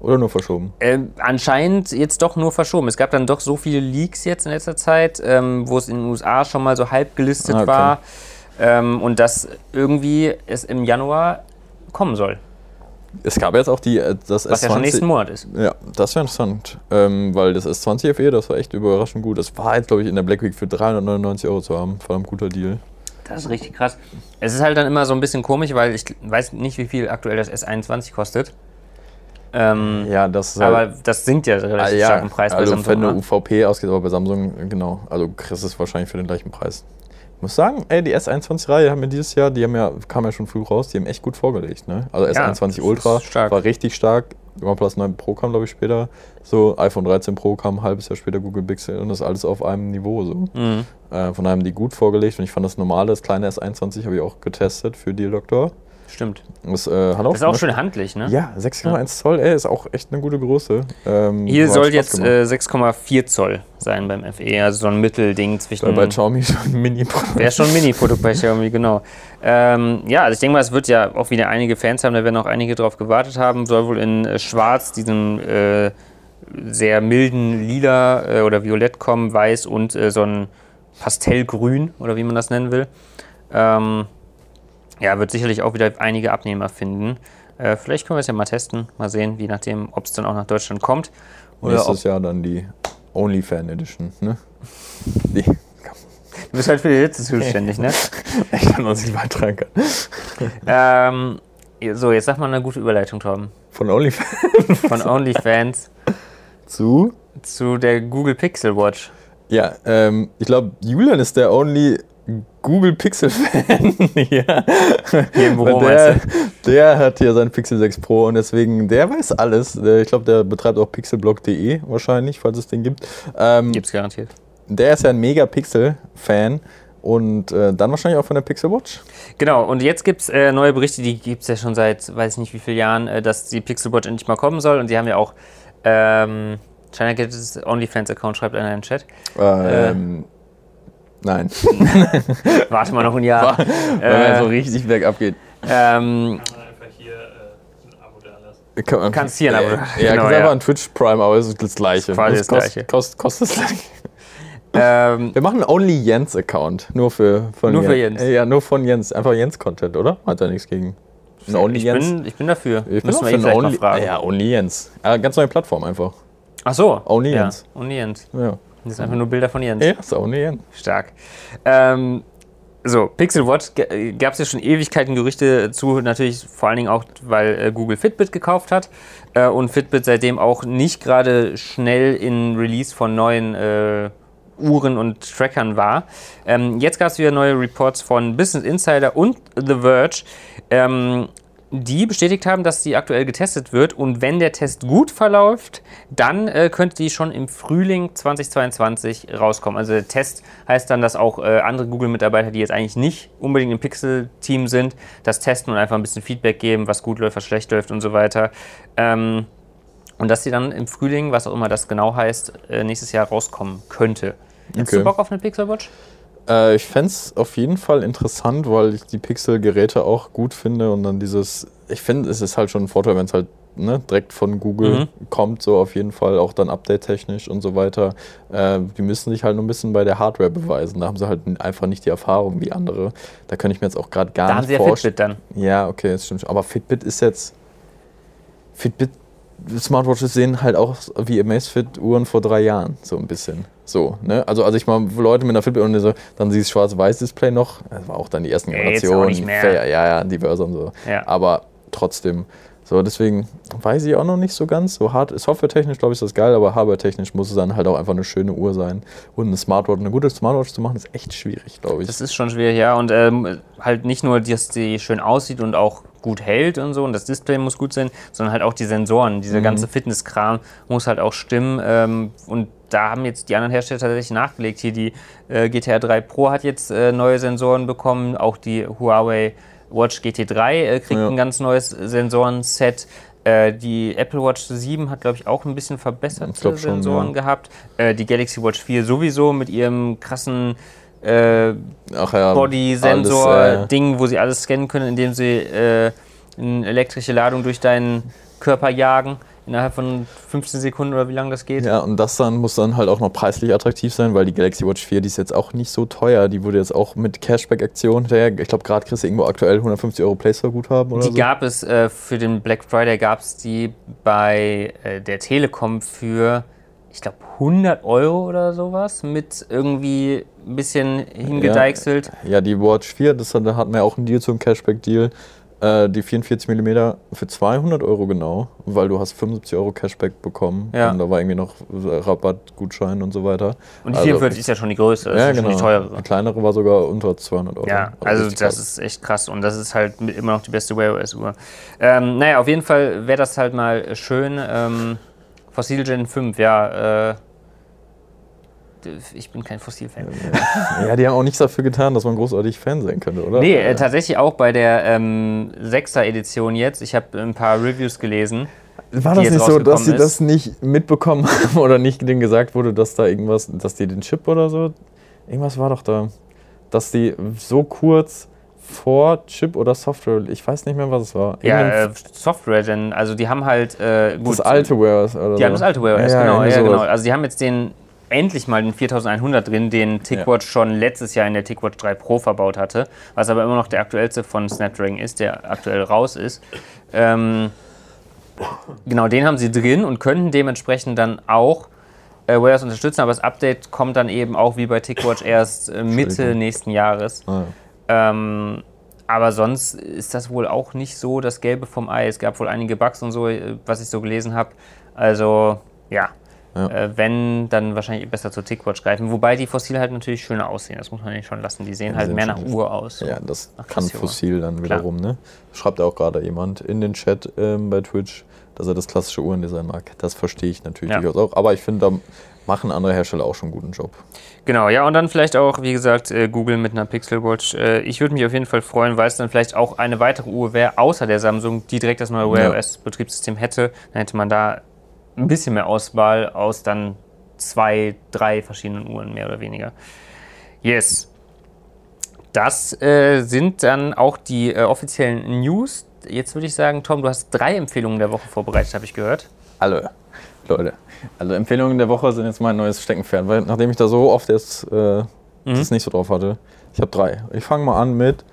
Oder nur verschoben? Äh, anscheinend jetzt doch nur verschoben. Es gab dann doch so viele Leaks jetzt in letzter Zeit, ähm, wo es in den USA schon mal so halb gelistet ah, okay. war. Ähm, und dass irgendwie es im Januar kommen soll. Es gab jetzt auch die, äh, das Was S20, ja schon nächsten Monat ist. Ja, das wäre interessant. Ähm, weil das S20 FE, das war echt überraschend gut. Das war jetzt, glaube ich, in der Black Week für 399 Euro zu haben. Verdammt guter Deal. Das ist richtig krass. Es ist halt dann immer so ein bisschen komisch, weil ich weiß nicht, wie viel aktuell das S21 kostet. Ähm, ja, das aber halt, das sinkt ja relativ ah, ja, stark im Preis also bei Samsung. Wenn du ne? UVP ausgeht, aber bei Samsung, genau, also kriegst du es wahrscheinlich für den gleichen Preis. Ich muss sagen, ey, die S21-Reihe haben wir dieses Jahr, die haben ja, kam ja schon früh raus, die haben echt gut vorgelegt. Ne? Also S21 ja, Ultra war richtig stark. OnePlus 9 Pro kam, glaube ich, später. So, iPhone 13 Pro kam ein halbes Jahr später, Google Pixel und das alles auf einem Niveau. So. Mhm. Äh, von daher haben die gut vorgelegt und ich fand das normale, das kleine S21 habe ich auch getestet für Deal Doctor. Stimmt. Das, äh, das ist auch schön handlich, ne? Ja, 6,1 ja. Zoll, ey, ist auch echt eine gute Größe. Ähm, Hier soll jetzt äh, 6,4 Zoll sein beim FE, also so ein Mittelding zwischen. bei Xiaomi schon ein Mini-Produkt. Wäre schon ein Mini-Produkt bei Xiaomi, genau. Ähm, ja, also ich denke mal, es wird ja auch wieder einige Fans haben, da werden auch einige drauf gewartet haben. Soll wohl in äh, Schwarz, diesem äh, sehr milden Lila äh, oder Violett kommen, Weiß und so ein Pastellgrün oder wie man das nennen will. Ähm, ja, wird sicherlich auch wieder einige Abnehmer finden. Äh, vielleicht können wir es ja mal testen, mal sehen, je nachdem, ob es dann auch nach Deutschland kommt. Oder Nächstes Jahr dann die OnlyFan Edition, ne? Die. Du bist halt für die Hitze zuständig, ne? ich kann uns nicht beitragen kann. ähm, so, jetzt sag mal eine gute Überleitung, Torben. Von OnlyFans? Von OnlyFans. Zu? Zu der Google Pixel Watch. Ja, ähm, ich glaube, Julian ist der Only Google Pixel-Fan hier. Hier der, der hat hier sein Pixel 6 Pro und deswegen, der weiß alles. Ich glaube, der betreibt auch pixelblog.de wahrscheinlich, falls es den gibt. Ähm, Gibt's garantiert. Der ist ja ein mega Pixel-Fan und äh, dann wahrscheinlich auch von der Pixel Watch. Genau, und jetzt gibt es äh, neue Berichte, die gibt es ja schon seit weiß ich nicht wie vielen Jahren, äh, dass die Pixel Watch endlich mal kommen soll. Und die haben ja auch ähm, China Gadgets OnlyFans-Account, schreibt einer in den Chat. Ähm, Nein. Warte mal noch ein Jahr. Weil äh, so richtig bergab geht. Ähm, kann man kannst hier ein Abo Ja, genau, kannst ja. einfach ein Twitch Prime, aber es ist das gleiche. Das, das gleiche. Kostet kost das gleiche. Ähm, Wir machen einen Only Jens Account. Nur für, von nur Jens. für Jens. Ja, nur von Jens. Einfach Jens-Content, oder? Hat er nichts gegen. Ein Only ich, Jens. Bin, ich bin dafür. Ich bin ihn Only, fragen. Ja, Only Jens. Ja, ganz neue Plattform einfach. Ach so. Only ja. Jens. Only Jens. Ja. Das sind einfach nur Bilder von Jens. Ja, ist Only Jens. Stark. Ähm, so, Pixel Watch gab es ja schon Ewigkeiten Gerüchte zu, natürlich vor allen Dingen auch, weil äh, Google Fitbit gekauft hat äh, und Fitbit seitdem auch nicht gerade schnell in Release von neuen äh, Uhren und Trackern war. Ähm, jetzt gab es wieder neue Reports von Business Insider und The Verge. Ähm, die bestätigt haben, dass sie aktuell getestet wird und wenn der Test gut verläuft, dann äh, könnte die schon im Frühling 2022 rauskommen. Also der Test heißt dann, dass auch äh, andere Google-Mitarbeiter, die jetzt eigentlich nicht unbedingt im Pixel-Team sind, das testen und einfach ein bisschen Feedback geben, was gut läuft, was schlecht läuft und so weiter. Ähm, und dass sie dann im Frühling, was auch immer das genau heißt, äh, nächstes Jahr rauskommen könnte. Hast okay. du Bock auf eine Pixel Watch? Äh, ich fände es auf jeden Fall interessant, weil ich die Pixel-Geräte auch gut finde und dann dieses, ich finde, es ist halt schon ein Vorteil, wenn es halt ne, direkt von Google mhm. kommt, so auf jeden Fall, auch dann update-technisch und so weiter. Äh, die müssen sich halt nur ein bisschen bei der Hardware beweisen. Da haben sie halt einfach nicht die Erfahrung wie andere. Da kann ich mir jetzt auch gerade gar da nicht vorstellen. Da haben sie ja Fitbit dann. Ja, okay, das stimmt. Aber Fitbit ist jetzt. Fitbit Smartwatches sehen halt auch wie Amazfit-Uhren vor drei Jahren, so ein bisschen. So, ne? Also, also ich mal Leute mit einer Fitbit und so, dann dieses Schwarz-Weiß-Display noch, das war auch dann die ersten Generationen. Ja, ja, ja, diverse und so. Ja. Aber trotzdem, so, deswegen weiß ich auch noch nicht so ganz. So hart, softwaretechnisch glaube ich ist das geil, aber hardwaretechnisch muss es dann halt auch einfach eine schöne Uhr sein. Und eine Smartwatch, eine gute Smartwatch zu machen, ist echt schwierig, glaube ich. Das ist schon schwierig, ja. Und ähm, halt nicht nur, dass die schön aussieht und auch gut hält und so und das Display muss gut sein, sondern halt auch die Sensoren. Dieser mhm. ganze Fitnesskram muss halt auch stimmen. Ähm, und da haben jetzt die anderen Hersteller tatsächlich nachgelegt. Hier die äh, GTR 3 Pro hat jetzt äh, neue Sensoren bekommen, auch die Huawei Watch GT3 äh, kriegt ja. ein ganz neues Sensorenset. Äh, die Apple Watch 7 hat, glaube ich, auch ein bisschen verbesserte Sensoren ja. gehabt. Äh, die Galaxy Watch 4 sowieso mit ihrem krassen äh, ja, Body-Sensor-Ding, äh, wo sie alles scannen können, indem sie äh, eine elektrische Ladung durch deinen Körper jagen innerhalb von 15 Sekunden oder wie lange das geht. Ja, und das dann muss dann halt auch noch preislich attraktiv sein, weil die Galaxy Watch 4, die ist jetzt auch nicht so teuer. Die wurde jetzt auch mit Cashback-Aktion hinterher. Ich glaube, gerade kriegst du irgendwo aktuell 150 Euro Play Store Guthaben oder Die so. gab es äh, für den Black Friday, gab es die bei äh, der Telekom für, ich glaube, 100 Euro oder sowas mit irgendwie ein bisschen hingedeichselt. Ja, ja, die Watch 4, das hat, da hatten wir auch einen Deal zum Cashback-Deal. Äh, die 44 mm für 200 Euro genau, weil du hast 75 Euro Cashback bekommen. Ja. Und da war irgendwie noch Rabattgutschein und so weiter. Und die 44 also, ist ja schon die größte, das ja, ist genau. schon die teurere. Die kleinere war sogar unter 200 Euro. Ja, also das krass. ist echt krass und das ist halt immer noch die beste Wear OS-Uhr. Ähm, naja, auf jeden Fall wäre das halt mal schön. Ähm, Fossil Gen 5, ja, äh, ich bin kein Fossil-Fan. Ja, die haben auch nichts dafür getan, dass man großartig Fan sein könnte, oder? Nee, äh, tatsächlich auch bei der ähm, 6er-Edition jetzt. Ich habe ein paar Reviews gelesen. War das nicht so, dass sie ist. das nicht mitbekommen haben oder nicht denen gesagt wurde, dass da irgendwas, dass die den Chip oder so, irgendwas war doch da, dass die so kurz vor Chip oder Software, ich weiß nicht mehr, was es war. Ja, äh, Software, denn also die haben halt äh, gut, das alte Wear OS oder Die so. haben das alte Wear OS, ja, genau, ja, genau. Also die haben jetzt den endlich mal den 4100 drin, den TicWatch ja. schon letztes Jahr in der TicWatch 3 Pro verbaut hatte, was aber immer noch der aktuellste von Snapdragon ist, der aktuell raus ist. Ähm, genau, den haben sie drin und könnten dementsprechend dann auch äh, Wear OS unterstützen, aber das Update kommt dann eben auch wie bei TicWatch erst äh, Mitte nächsten Jahres. Ah, ja. Ähm, aber sonst ist das wohl auch nicht so das Gelbe vom Ei. Es gab wohl einige Bugs und so, äh, was ich so gelesen habe. Also, ja, Ja. Äh, wenn, dann wahrscheinlich besser zur Tickwatch greifen. Wobei die Fossil halt natürlich schöner aussehen. Das muss man nicht schon lassen. Die sehen ja, halt mehr nach Uhr aus. Ja, das kann Fossil dann wiederum. Ne? Schreibt auch gerade jemand in den Chat ähm, bei Twitch, dass er das klassische Uhrendesign mag. Das verstehe ich natürlich ja. durchaus auch. Aber ich finde, da machen andere Hersteller auch schon einen guten Job. Genau, ja, und dann vielleicht auch, wie gesagt, äh, Google mit einer Pixel Watch. Äh, ich würde mich auf jeden Fall freuen, weil es dann vielleicht auch eine weitere Uhr wäre, außer der Samsung, die direkt das neue Wear OS-Betriebssystem hätte. Dann hätte man da ein bisschen mehr Auswahl aus dann zwei, drei verschiedenen Uhren, mehr oder weniger. Yes. Das äh, sind dann auch die äh, offiziellen News. Jetzt würde ich sagen, Tom, du hast drei Empfehlungen der Woche vorbereitet, habe ich gehört. Alle. Leute. Also Empfehlungen der Woche sind jetzt mein neues Steckenpferd, weil nachdem ich da so oft jetzt äh, mhm. das nicht so drauf hatte, ich habe drei. Ich fange mal an mit.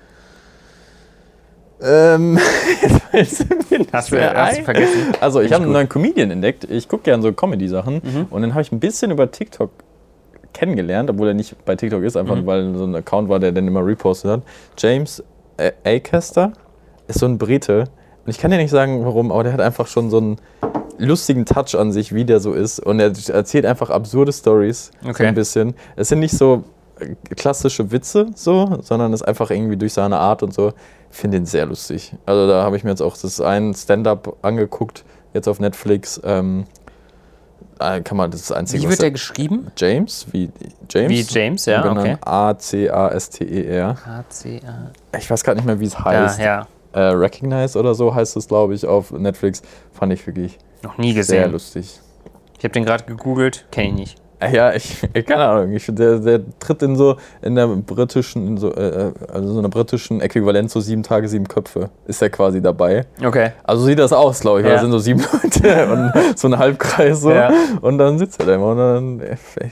Ähm, hast, du, hast du vergessen? Also ich habe einen neuen Comedian entdeckt. Ich gucke gerne so Comedy-Sachen mhm. und den habe ich ein bisschen über TikTok kennengelernt, obwohl er nicht bei TikTok ist, einfach mhm. weil so ein Account war, der den immer repostet hat. James Acaster ist so ein Brite. Und ich kann dir nicht sagen, warum, aber der hat einfach schon so einen lustigen Touch an sich, wie der so ist. Und er erzählt einfach absurde Stories. Okay. So ein bisschen. Es sind nicht so äh, klassische Witze, so, sondern es ist einfach irgendwie durch seine Art und so. Ich finde ihn sehr lustig. Also da habe ich mir jetzt auch das ein Stand-up angeguckt, jetzt auf Netflix. Ähm, äh, kann man das einzige. Wie wird der geschrieben? James, wie James. Wie James, ja, okay. A C A S T E R. A C A. Ich weiß gerade nicht mehr, wie es heißt. Ja, ja. Äh, Recognize oder so heißt es, glaube ich, auf Netflix. Fand ich wirklich noch nie gesehen. Sehr lustig. Ich habe den gerade gegoogelt, kenne ich nicht. Ja, ich, keine Ahnung. Ich, der, der tritt in so in der britischen, in so, äh, also so einer britischen Äquivalent so sieben Tage, sieben Köpfe. Ist er quasi dabei. Okay. Also sieht das aus, glaube ich. Ja. Da sind so sieben Leute und so ein Halbkreis so. Ja. Und dann sitzt er da immer und dann.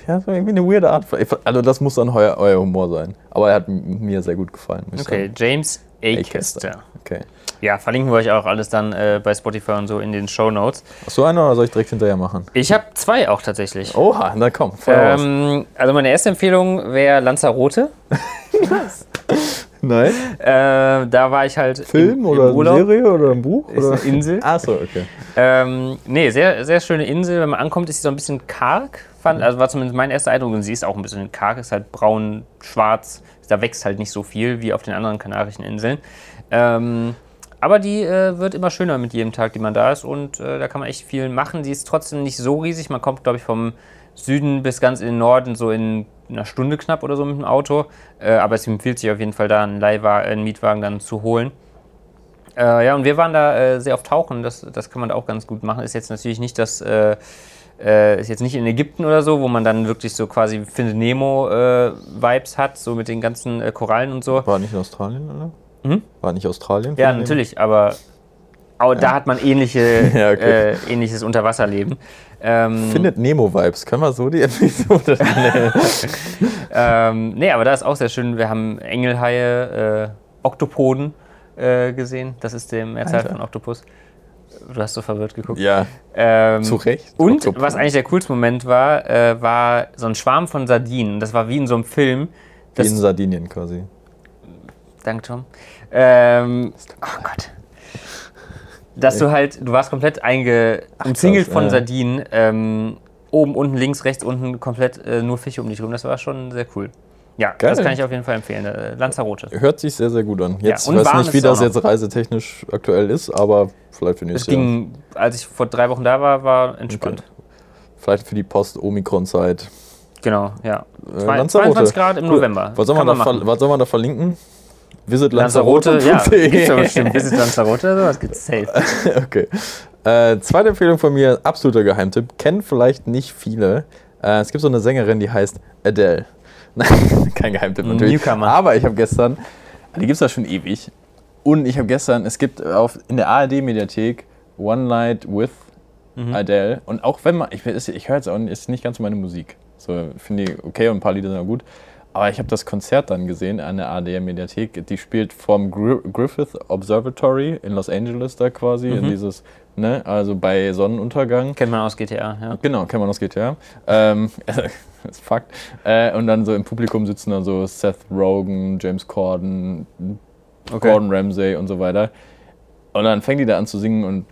Ja, so irgendwie eine weirde Art. Also das muss dann euer, euer Humor sein. Aber er hat mir sehr gut gefallen. Okay, sagen. James Acaster. Okay. Ja, verlinken wir euch auch alles dann äh, bei Spotify und so in den Show Notes. Hast du eine oder soll ich direkt hinterher machen? Ich habe zwei auch tatsächlich. Oha, na komm. Ähm, also meine erste Empfehlung wäre Lanzarote. Was? Nein. Äh, da war ich halt. Film im, oder im Urlaub. Serie oder ein Buch? Ist oder? eine Insel. Achso, okay. Ähm, nee, sehr, sehr schöne Insel. Wenn man ankommt, ist sie so ein bisschen karg. Fand, also war zumindest mein erster Eindruck. Und sie ist auch ein bisschen karg, ist halt braun, schwarz. Da wächst halt nicht so viel wie auf den anderen Kanarischen Inseln. Ähm, aber die äh, wird immer schöner mit jedem Tag, die man da ist. Und äh, da kann man echt viel machen. Sie ist trotzdem nicht so riesig. Man kommt, glaube ich, vom Süden bis ganz in den Norden so in einer Stunde knapp oder so mit dem Auto. Äh, aber es empfiehlt sich auf jeden Fall da einen, Leihwagen, einen Mietwagen dann zu holen. Äh, ja, und wir waren da äh, sehr oft tauchen. Das, das kann man da auch ganz gut machen. Ist jetzt natürlich nicht das äh, ist jetzt nicht in Ägypten oder so, wo man dann wirklich so quasi Finde Nemo äh, hat, so mit den ganzen äh, Korallen und so. War nicht in Australien, oder? Hm? War nicht Australien? Ja, natürlich, aber auch ja. da hat man ähnliche, ja, okay. äh, ähnliches Unterwasserleben. Ähm, Findet Nemo-Vibes. Können wir so die Episode nennen? ähm, nee, aber da ist auch sehr schön. Wir haben Engelhaie, äh, Oktopoden äh, gesehen. Das ist der Mehrzahl von Oktopus. Du hast so verwirrt geguckt. Ja. Ähm, zu Recht. Und Oktopoden. was eigentlich der coolste Moment war, äh, war so ein Schwarm von Sardinen. Das war wie in so einem Film. Wie in Sardinien quasi. Danke, Tom. Ähm, oh Gott. Dass du halt, du warst komplett einge umzingelt von Sardinen. Ähm, oben, unten, links, rechts, unten komplett äh, nur Fische um dich rum. Das war schon sehr cool. Ja, Geil. das kann ich auf jeden Fall empfehlen. Äh, Lanzarote. Hört sich sehr, sehr gut an. Jetzt ja, weiß nicht, wie das jetzt reisetechnisch aktuell ist, aber vielleicht für nächstes es ging, Jahr. Als ich vor drei Wochen da war, war entspannt. Okay. Vielleicht für die Post-Omikron-Zeit. Genau, ja. Äh, 22 Grad im cool. November. Was soll, man da, was soll man da verlinken? Visit Lanzarote. Lanzarote ja, gibt's aber bestimmt. Visit Lanzarote, sowas gibt's safe. okay. Äh, zweite Empfehlung von mir, absoluter Geheimtipp. Kennen vielleicht nicht viele. Äh, es gibt so eine Sängerin, die heißt Adele. Nein, kein Geheimtipp natürlich. Newcomer. Aber ich habe gestern, die gibt es ja schon ewig. Und ich habe gestern, es gibt auf, in der ARD-Mediathek One Night with mhm. Adele. Und auch wenn man, ich, ich höre jetzt auch ist nicht ganz meine Musik. So finde ich okay und ein paar Lieder sind auch gut. Aber ich habe das Konzert dann gesehen an der ADR-Mediathek. Die spielt vom Griffith Observatory in Los Angeles da quasi, mhm. in dieses, ne, also bei Sonnenuntergang. Kennt man aus GTA, ja. Genau, kennt man aus GTA. Ähm, das ist Fakt. Äh, und dann so im Publikum sitzen dann so Seth Rogen, James Corden, okay. Gordon Ramsay und so weiter. Und dann fängt die da an zu singen und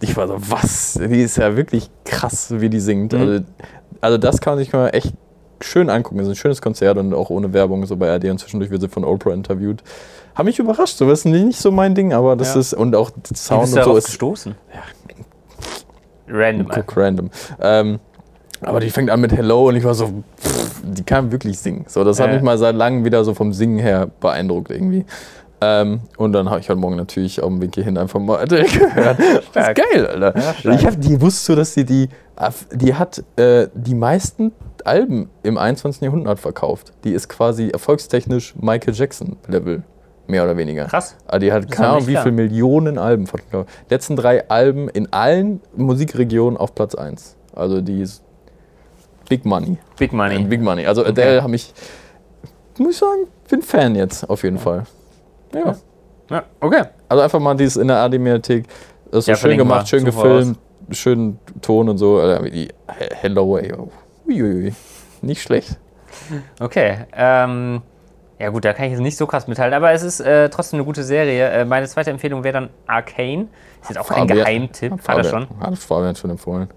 ich war so, was? Die ist ja wirklich krass, wie die singt. Mhm. Also, also, das kann man sich mal echt schön angucken. Es ist ein schönes Konzert und auch ohne Werbung, so bei RD und zwischendurch wird sie von Oprah interviewt. Hat mich überrascht, so das ist nicht so mein Ding, aber das ja. ist, und auch Sound und so ist. gestoßen? Ja. Random. Guck, random. Ähm, aber die fängt an mit Hello und ich war so, pff, die kann wirklich singen. So, das hat mich mal seit langem wieder so vom Singen her beeindruckt irgendwie. Ähm, und dann habe ich heute Morgen natürlich auf dem Weg hierhin einfach mal gehört. Das ist geil, Alter. Ja, ich hab, die wusste so, dass sie die, die hat äh, die meisten Alben im 21. Jahrhundert verkauft. Die ist quasi erfolgstechnisch Michael Jackson-Level. Mehr oder weniger. Krass. Aber die hat keine Ahnung, wie viele Millionen Alben verkauft. Letzten drei Alben in allen Musikregionen auf Platz 1. Also die ist Big Money. Big Money. Äh, Big Money. Also Adele okay. habe ich, muss ich sagen, bin Fan jetzt auf jeden Fall. Ja. ja. Okay. Also einfach mal dieses in der AD-Mediathek. Das ist ja, schön gemacht, schön gefilmt, schön Ton und so. Also die Hello, ey. Uiuiui. Nicht schlecht. Okay. Ähm, ja gut, da kann ich jetzt nicht so krass mithalten, aber es ist äh, trotzdem eine gute Serie. Äh, meine zweite Empfehlung wäre dann Arcane. Ist jetzt auch kein Geheimtipp. Hat er schon? Hat Fabian schon empfohlen.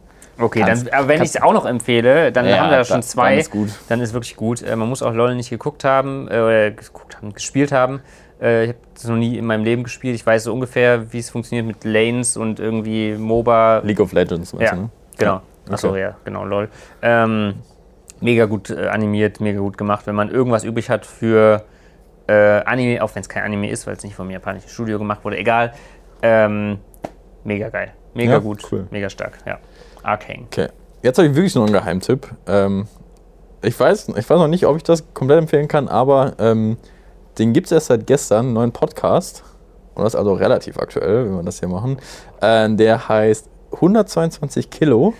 Okay, dann, aber wenn ich es auch noch empfehle, dann ja, haben wir da schon zwei. Dann ist, gut. dann ist wirklich gut. Äh, man muss auch LOL nicht geguckt haben, äh, geguckt haben, gespielt haben. Äh, ich habe das noch nie in meinem Leben gespielt. Ich weiß so ungefähr, wie es funktioniert mit Lanes und irgendwie MOBA. League of Legends, ja, du, ne? Genau. Ja. Okay. Achso, ja, genau, LOL. Ähm, mega gut äh, animiert, mega gut gemacht. Wenn man irgendwas übrig hat für äh, Anime, auch wenn es kein Anime ist, weil es nicht vom japanischen Studio gemacht wurde, egal. Ähm, mega geil. Mega ja, gut, cool. mega stark, ja. Arcane. Okay. Jetzt habe ich wirklich noch einen Geheimtipp. Ähm, ich, weiß, ich weiß noch nicht, ob ich das komplett empfehlen kann, aber ähm, den gibt es erst seit gestern, einen neuen Podcast. Und das ist also relativ aktuell, wenn wir das hier machen. Äh, der heißt 122 Kilo.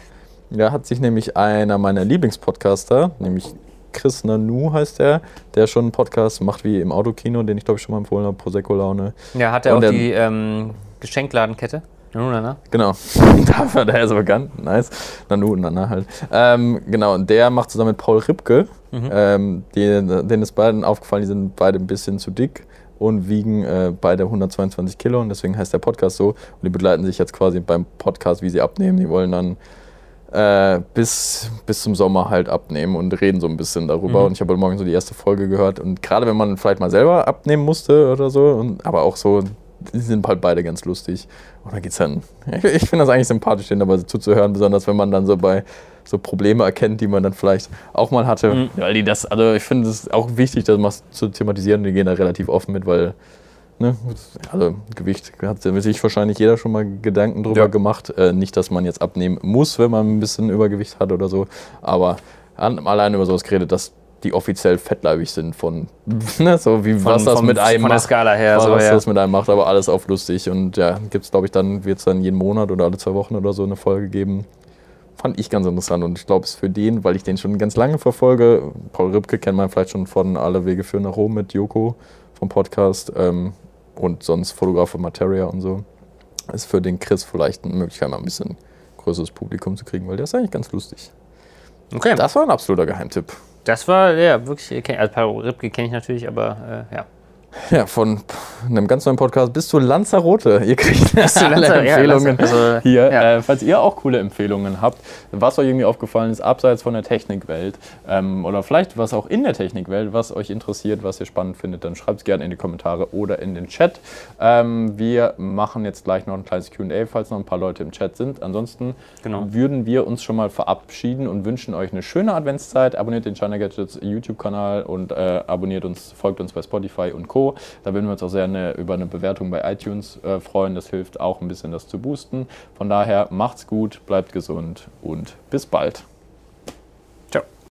Da hat sich nämlich einer meiner Lieblingspodcaster, nämlich Chris Nanu heißt der, der schon einen Podcast macht wie im Autokino, den ich glaube ich schon mal empfohlen habe, Prosecco Laune. Ja, hat er auch die ähm, Geschenkladenkette? Nanu Nana? Genau, dafür der ist so bekannt. Nice. Nanu Nana halt. Ähm, genau, und der macht zusammen mit Paul Ripke, mhm. ähm, denen ist beiden aufgefallen, die sind beide ein bisschen zu dick und wiegen äh, beide 122 Kilo und deswegen heißt der Podcast so. Und die begleiten sich jetzt quasi beim Podcast, wie sie abnehmen. Die wollen dann äh, bis, bis zum Sommer halt abnehmen und reden so ein bisschen darüber. Mhm. Und ich habe heute Morgen so die erste Folge gehört. Und gerade wenn man vielleicht mal selber abnehmen musste oder so, und, aber auch so die sind halt beide ganz lustig. Und da geht's dann. Ich, ich finde das eigentlich sympathisch, denen dabei zuzuhören, besonders wenn man dann so bei so Probleme erkennt, die man dann vielleicht auch mal hatte. Mhm. Weil die das, also ich finde es auch wichtig, das mal zu thematisieren. Die gehen da relativ offen mit, weil Ne? Also Gewicht hat sich wahrscheinlich jeder schon mal Gedanken drüber ja. gemacht. Äh, nicht, dass man jetzt abnehmen muss, wenn man ein bisschen Übergewicht hat oder so. Aber allein über sowas geredet, dass die offiziell fettleibig sind von, ne, so wie von, was das vom, mit einem von der Skala her, so, was ja. das mit einem macht, aber alles auf lustig und ja, gibt es glaube ich dann, wird es dann jeden Monat oder alle zwei Wochen oder so eine Folge geben. Fand ich ganz interessant und ich glaube es für den, weil ich den schon ganz lange verfolge, Paul Ripke kennt man vielleicht schon von Alle Wege führen nach Rom mit Joko vom Podcast ähm, und sonst Fotograf von Materia und so, ist für den Chris vielleicht eine Möglichkeit mal ein bisschen größeres Publikum zu kriegen, weil der ist eigentlich ganz lustig. Okay. Das war ein absoluter Geheimtipp. Das war, ja, wirklich, also Paul Ripke kenne ich natürlich, aber äh, ja. Ja, von einem ganz neuen Podcast bis zu Lanzarote. Ihr kriegt alle Lanza Empfehlungen ja, also, hier. Ja. Äh, falls ihr auch coole Empfehlungen habt, was euch irgendwie aufgefallen ist, abseits von der Technikwelt ähm, oder vielleicht was auch in der Technikwelt, was euch interessiert, was ihr spannend findet, dann schreibt es gerne in die Kommentare oder in den Chat. Ähm, wir machen jetzt gleich noch ein kleines QA, falls noch ein paar Leute im Chat sind. Ansonsten genau. würden wir uns schon mal verabschieden und wünschen euch eine schöne Adventszeit. Abonniert den China Gadgets YouTube-Kanal und äh, abonniert uns, folgt uns bei Spotify und Co. Da würden wir uns auch sehr eine, über eine Bewertung bei iTunes äh, freuen. Das hilft auch ein bisschen, das zu boosten. Von daher macht's gut, bleibt gesund und bis bald.